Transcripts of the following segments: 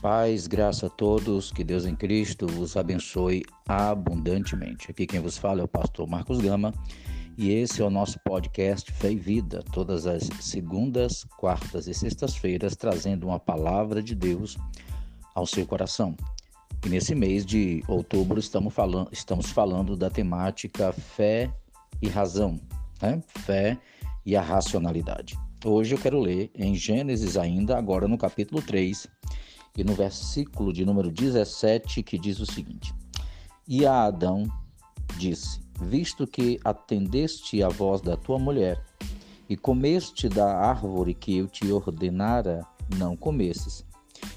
Paz, graça a todos, que Deus em Cristo os abençoe abundantemente. Aqui quem vos fala é o pastor Marcos Gama e esse é o nosso podcast Fé e Vida, todas as segundas, quartas e sextas-feiras, trazendo uma palavra de Deus ao seu coração. E nesse mês de outubro estamos falando, estamos falando da temática fé e razão, né? fé e a racionalidade. Hoje eu quero ler em Gênesis ainda, agora no capítulo 3, e no versículo de número 17, que diz o seguinte: E a Adão disse: Visto que atendeste à voz da tua mulher, e comeste da árvore que eu te ordenara, não comesses.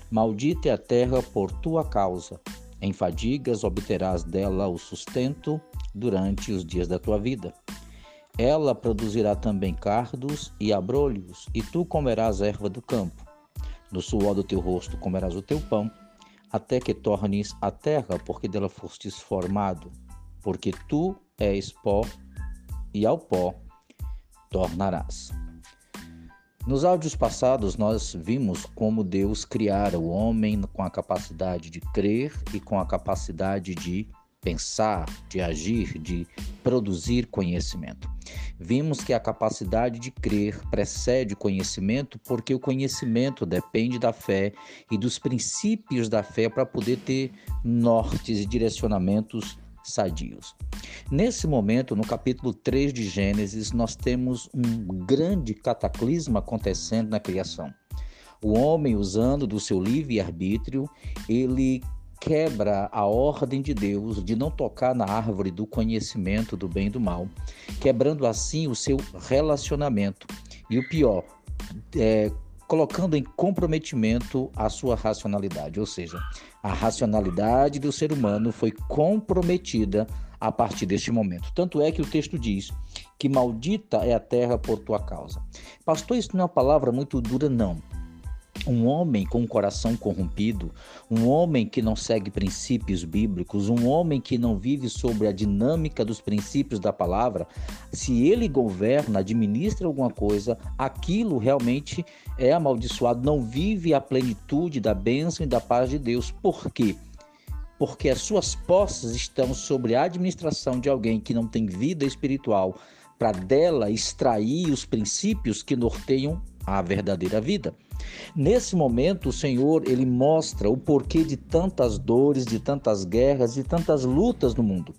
Maldita é a terra por tua causa. Em fadigas obterás dela o sustento durante os dias da tua vida. Ela produzirá também cardos e abrolhos, e tu comerás erva do campo. No suor do teu rosto comerás o teu pão, até que tornes a terra, porque dela fostes formado, porque tu és pó, e ao pó tornarás. Nos áudios passados, nós vimos como Deus criara o homem com a capacidade de crer e com a capacidade de pensar, de agir, de produzir conhecimento. Vimos que a capacidade de crer precede conhecimento, porque o conhecimento depende da fé e dos princípios da fé para poder ter nortes e direcionamentos sadios. Nesse momento, no capítulo 3 de Gênesis, nós temos um grande cataclisma acontecendo na criação. O homem, usando do seu livre-arbítrio, ele quebra a ordem de Deus de não tocar na árvore do conhecimento do bem e do mal, quebrando assim o seu relacionamento. E o pior, é, colocando em comprometimento a sua racionalidade, ou seja, a racionalidade do ser humano foi comprometida a partir deste momento. Tanto é que o texto diz que maldita é a terra por tua causa. Pastor, isso não é uma palavra muito dura, não. Um homem com um coração corrompido, um homem que não segue princípios bíblicos, um homem que não vive sobre a dinâmica dos princípios da palavra, se ele governa, administra alguma coisa, aquilo realmente é amaldiçoado, não vive a plenitude da bênção e da paz de Deus. Por quê? Porque as suas posses estão sobre a administração de alguém que não tem vida espiritual, para dela extrair os princípios que norteiam a verdadeira vida. Nesse momento, o Senhor ele mostra o porquê de tantas dores, de tantas guerras, de tantas lutas no mundo.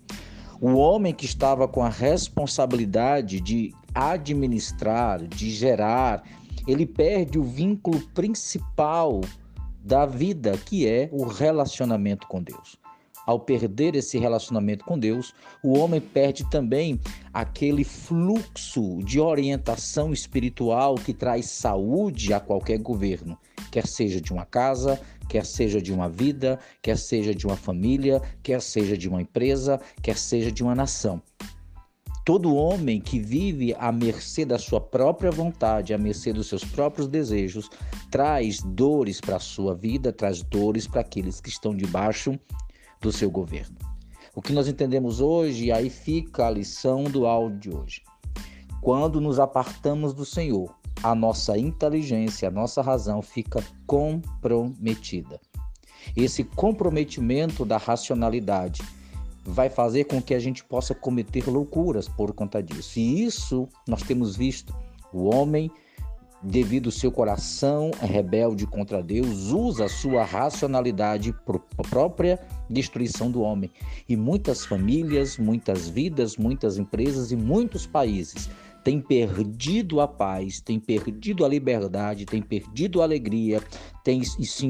O homem que estava com a responsabilidade de administrar, de gerar, ele perde o vínculo principal da vida, que é o relacionamento com Deus. Ao perder esse relacionamento com Deus, o homem perde também aquele fluxo de orientação espiritual que traz saúde a qualquer governo, quer seja de uma casa, quer seja de uma vida, quer seja de uma família, quer seja de uma empresa, quer seja de uma nação. Todo homem que vive à mercê da sua própria vontade, à mercê dos seus próprios desejos, traz dores para a sua vida, traz dores para aqueles que estão debaixo do seu governo. O que nós entendemos hoje, aí fica a lição do áudio de hoje. Quando nos apartamos do Senhor, a nossa inteligência, a nossa razão fica comprometida. Esse comprometimento da racionalidade vai fazer com que a gente possa cometer loucuras por conta disso. E isso nós temos visto. O homem devido ao seu coração rebelde contra Deus, usa sua racionalidade para própria destruição do homem. E muitas famílias, muitas vidas, muitas empresas e muitos países têm perdido a paz, têm perdido a liberdade, têm perdido a alegria, têm se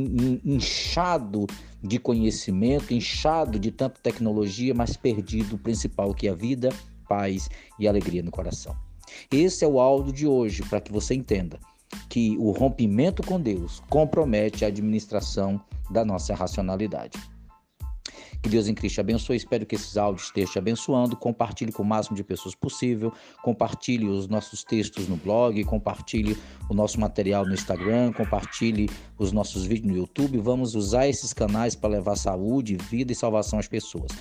inchado de conhecimento, inchado de tanta tecnologia, mas perdido o principal que é a vida, paz e alegria no coração. Esse é o áudio de hoje para que você entenda que o rompimento com Deus compromete a administração da nossa racionalidade. Que Deus em Cristo abençoe. Espero que esses áudios estejam te abençoando. Compartilhe com o máximo de pessoas possível. Compartilhe os nossos textos no blog. Compartilhe o nosso material no Instagram. Compartilhe os nossos vídeos no YouTube. Vamos usar esses canais para levar saúde, vida e salvação às pessoas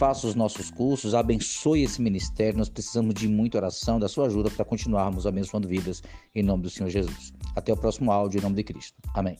faça os nossos cursos, abençoe esse ministério. Nós precisamos de muita oração, da sua ajuda para continuarmos abençoando vidas em nome do Senhor Jesus. Até o próximo áudio, em nome de Cristo. Amém.